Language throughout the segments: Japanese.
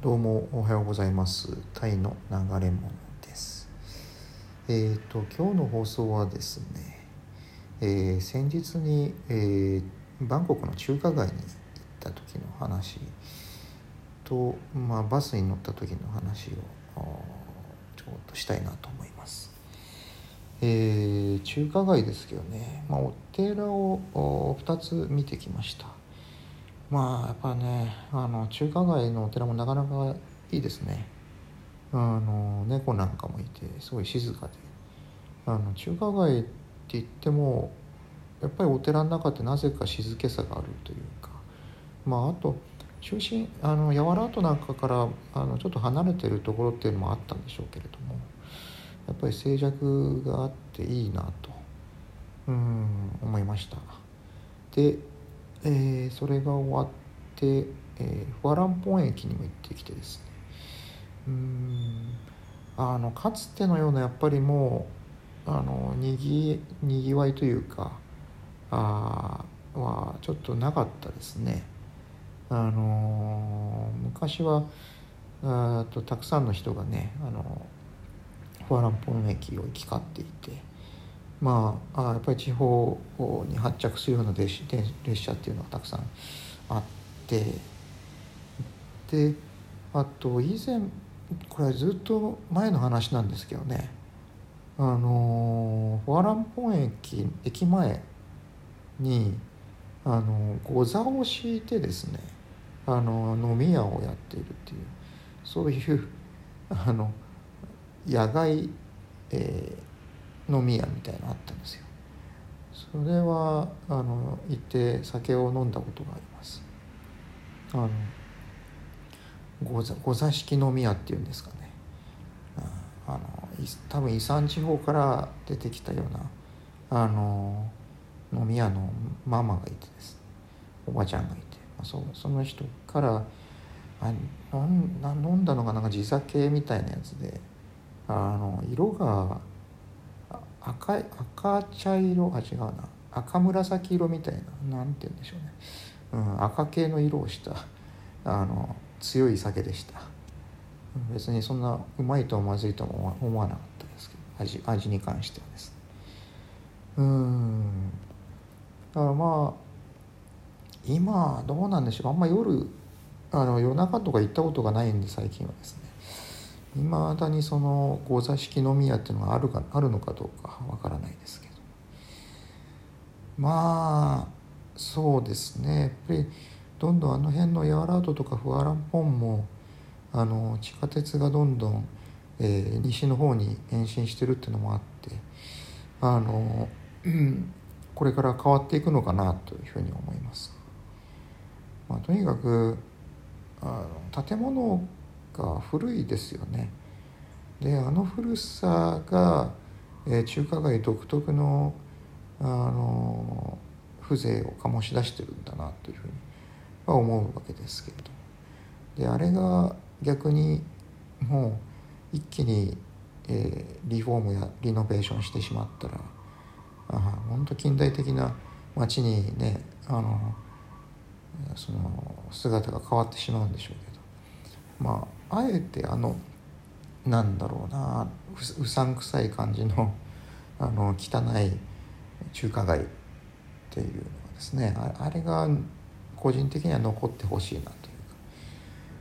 どうもおはようございます。タイの流れ物です。えっ、ー、と今日の放送はですね、えー、先日に、えー、バンコクの中華街に行った時の話と、まあ、バスに乗った時の話をちょっとしたいなと思います。え、中華街ですけどね、まあ、お寺を2つ見てきました。まあやっぱねあの中華街のお寺もなかなかいいですね。あの猫なんかもいてすごい静かで。あの中華街って言ってもやっぱりお寺の中ってなぜか静けさがあるというか。まああと中心あの柔らとなんかからあのちょっと離れてるところっていうのもあったんでしょうけれども。やっぱり静寂があっていいなと。うん思いました。でえー、それが終わって、えー、フアランポン駅にも行ってきてですねうんあのかつてのようなやっぱりもうあのにぎにぎわいというかあはちょっとなかったですね。あの昔はあとたくさんの人がねあのフアランポン駅を行き交っていてまあやっぱり地方に発着するような列車っていうのがたくさんあってであと以前これはずっと前の話なんですけどねあのフォアランポン駅駅前にあの御座を敷いてですねあの飲み屋をやっているっていうそういうあの野外、えー、飲み屋みたいなのあったんですよ。それはあの行って酒を飲んだことがあります。あのご座ご座敷飲み屋っていうんですかね。あの多分伊山地方から出てきたようなあの飲み屋のママがいてです。ねおばちゃんがいて、まあ、そその人からあ飲んだのがなんか地酒みたいなやつであの色が赤い赤茶色あ違うな。赤紫色みたいな。何て言うんでしょうね、うん、赤系の色をしたあの強い酒でした。別にそんなうまいとはまずいとも思わなかったですけど味味に関してはです。ねうん。だからまあ今どうなんでしょう。あんま夜あの夜中とか行ったことがないんで最近はですね。いまだにその御座敷飲み屋っていうのがあるかあるのかどうかわからないですけどまあそうですねやっぱりどんどんあの辺のヤーラートとかフアランポンもあの地下鉄がどんどん、えー、西の方に延伸してるっていうのもあってあの、うん、これから変わっていくのかなというふうに思います。まあ、とにかくあの建物が古いですよね。であの古さが、えー、中華街独特のあの風情を醸し出してるんだなというふうには思うわけですけれどであれが逆にもう一気に、えー、リフォームやリノベーションしてしまったらあ本当近代的な街にねあのその姿が変わってしまうんでしょうけどまああえてあのなんだろうなうさんくさい感じの あの汚い中華街っていうのがですねあれが個人的には残ってほしいなというか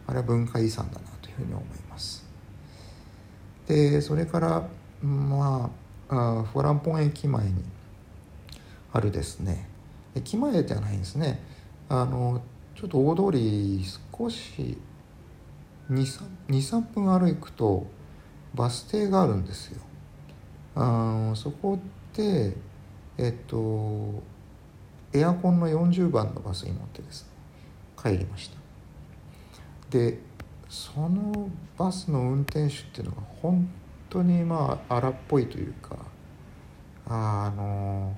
あれは文化遺産だなというふうに思います。でそれからまあフォランポン駅前にあるですね駅前じゃないんですねあのちょっと大通り少し23分歩くとバス停があるんですよ。あそこでえっとエアコンの40番のバスに乗ってですね帰りましたでそのバスの運転手っていうのが本当にまあ荒っぽいというかあの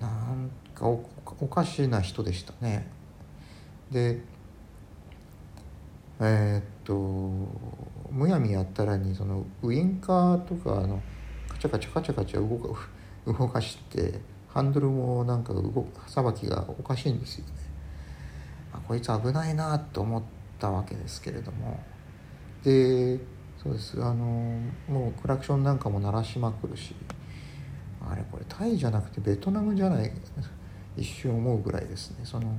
なんかおかしな人でしたねでえー、っとむやみやったらにそのウインカーとかあのカチャカチャカチャカチャ動か 動かしてハンドルもなんか動さばきがおかしいんですよね。あこいつ危ないなと思っったわけですけれども。でそうです。あのもうクラクションなんかも鳴らしまくるし。あれこれタイじゃなくてベトナムじゃない 一瞬思うぐらいですね。その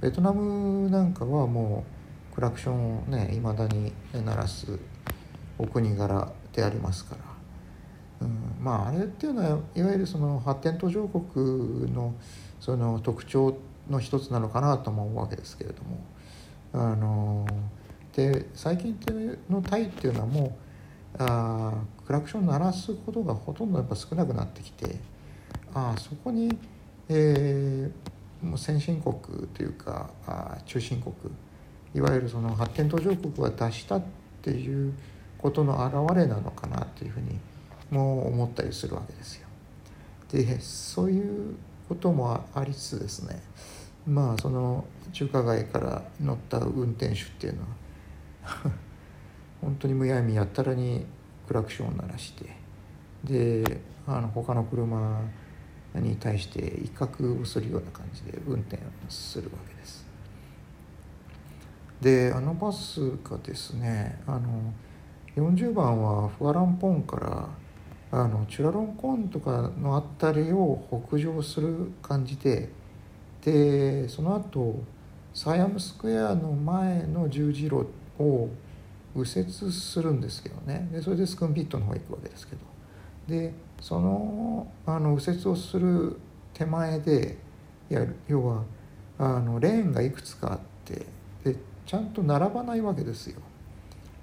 ベトナムなんかはもうクラクションをねいまだに鳴らすお国柄でありますから、うん、まああれっていうのはいわゆるその発展途上国のその特徴の一つなのかなと思うわけですけれども。あので最近のタイっていうのはもうあクラクション鳴らすことがほとんどやっぱ少なくなってきてあそこに、えー、もう先進国というかあ中心国いわゆるその発展途上国が出したっていうことの表れなのかなというふうにも思ったりするわけですよ。でそういうこともありつつですねまあその中華街から乗った運転手っていうのは 本当にむやみやたらにクラクションを鳴らしてであの他の車に対して威嚇をするような感じで運転をするわけです。であのバスがですねあの40番はフアランポンからあのチュラロンコーンとかの辺りを北上する感じででその後サイアムスクエアの前の十字路を右折するんですけどね。でそれでスクンピットの方へ行くわけですけど。でそのあの右折をする手前でいや要はあのレーンがいくつかあってちゃんと並ばないわけですよ。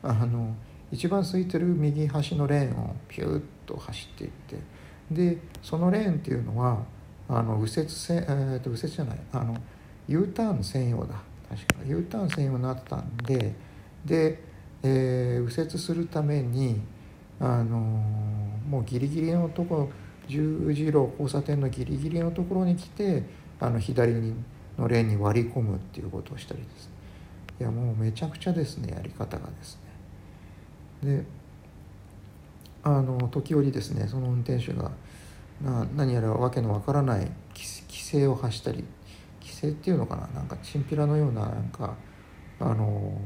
あの一番空いてる右端のレーンをピューッと走っていってでそのレーンっていうのはあの右折せ、えー、と右折じゃないあの U ターン専用だ確か U ターン専用になってたんでで、えー、右折するためにあのー、もうギリギリのところ十字路交差点のギリギリのところに来てあの左のレーンに割り込むっていうことをしたりですねいやもうめちゃくちゃですねやり方がですね。であの時折ですねその運転手がな何やらわけのわからない規制を発したり規制っていうのかななんかチンピラのようななんかあの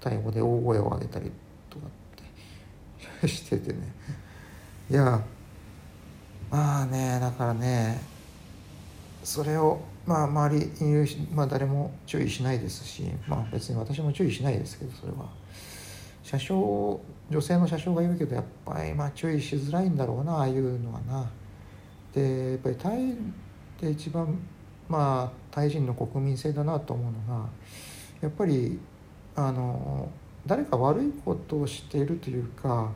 タイ語で大声を上げたりとかって しててね。いやまあねだからねそれをまあ周りにいるまあ誰も注意しないですしまあ別に私も注意しないですけどそれは車掌女性の車掌が言うけどやっぱりまあ注意しづらいんだろうなああいうのはな。でやっぱりタイで一番まあタイ人の国民性だなと思うのがやっぱりあの誰か悪いことをしているというか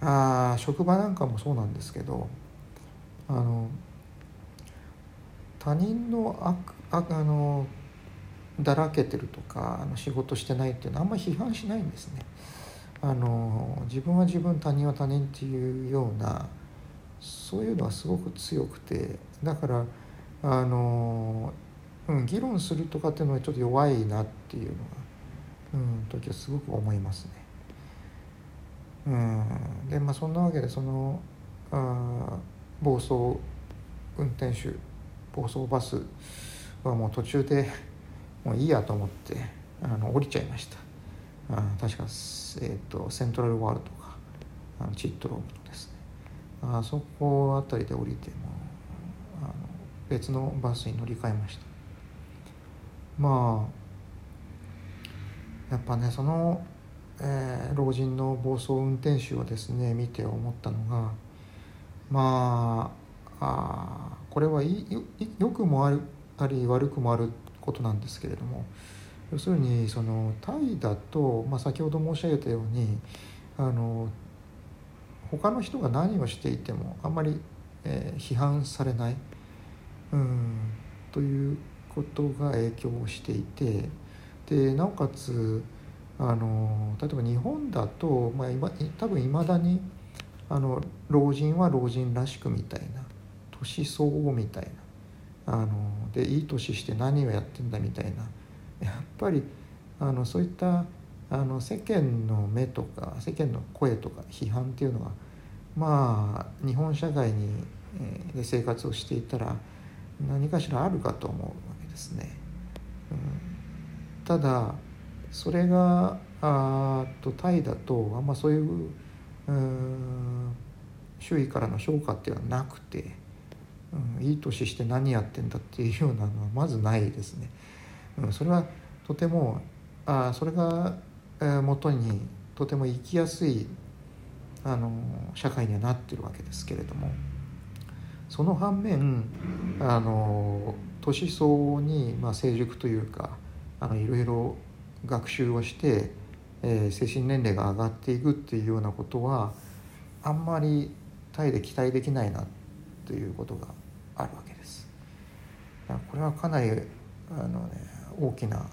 あ職場なんかもそうなんですけどあの他人の悪ああのだらけてるとかあの仕事してないっていうのはあんまり批判しないんですね。あの自分は自分他人は他人っていうようなそういうのはすごく強くてだからあの、うん、議論するとかっていうのはちょっと弱いなっていうのが、うん、時はすごく思いますね。うん、でまあそんなわけでそのあ暴走運転手暴走バスはもう途中でもういいやと思ってあの降りちゃいました。あ確か、えーと、セントラルワールドかあのチットロームのですねあそこ辺りで降りてもあの別のバスに乗り換えましたまあやっぱねその、えー、老人の暴走運転手をですね見て思ったのがまああこれはいよくもあるあり悪くもあることなんですけれども要するにそのタイだと、まあ、先ほど申し上げたようにあの他の人が何をしていてもあんまり、えー、批判されないうんということが影響していてでなおかつあの例えば日本だと、まあ、今多分いまだにあの老人は老人らしくみたいな年相応みたいな。あのでいい年して何をやってんだみたいな。やっぱりあのそういったあの世間の目とか世間の声とか批判っていうのはまあ日本社会に、で生活をしていたら何かしらあるかと思うわけですね。うん、ただそれがあとタイだとあんまそういうう周囲からの評価っていうのはなくて、いい年して何やってんだっていうようなのはまずないですね。それはとてもあそれが、え、元にとても生きやすいあの社会にはなってるわけですけれどもその反面あの年相応に、まあ、成熟というかあのいろいろ学習をして、えー、精神年齢が上がっていくっていうようなことはあんまりタイで期待できないなっということがあるわけです。これはかなりあの、ね、大きな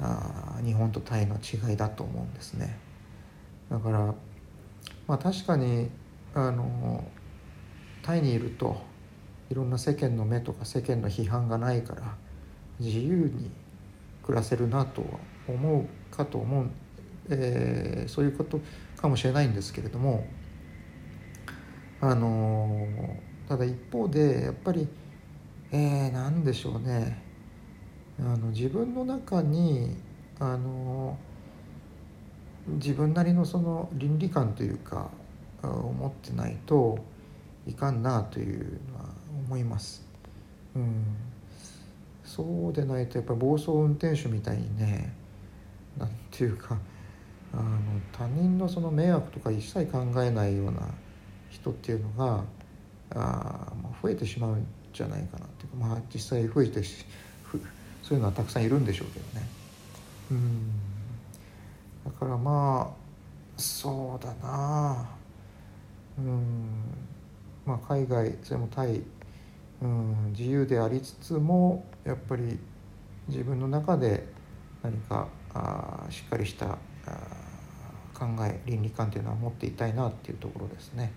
あ日本とタイの違いだと思うんですね。だからまあ確かにあのタイにいるといろんな世間の目とか世間の批判がないから自由に暮らせるなとは思うかと思う、えー、そういうことかもしれないんですけれどもあのただ一方でやっぱりえー、何でしょうねあの自分の中にあの自分なりのその倫理観というか思ってないといかんなというのは思います。うん、そうでないとやっぱり暴走運転手みたいにねなんていうかあの他人のその迷惑とか一切考えないような人っていうのがあ、まあ、増えてしまうんじゃないかなっていうかまあ実際増えてそういうのはたくさんいるんでしょうけどね。うんだからまあそうだなうんまあ海外それもタイうん自由でありつつもやっぱり自分の中で何かあしっかりした考え倫理観というのは持っていたいなっていうところですね。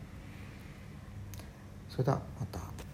それではまた。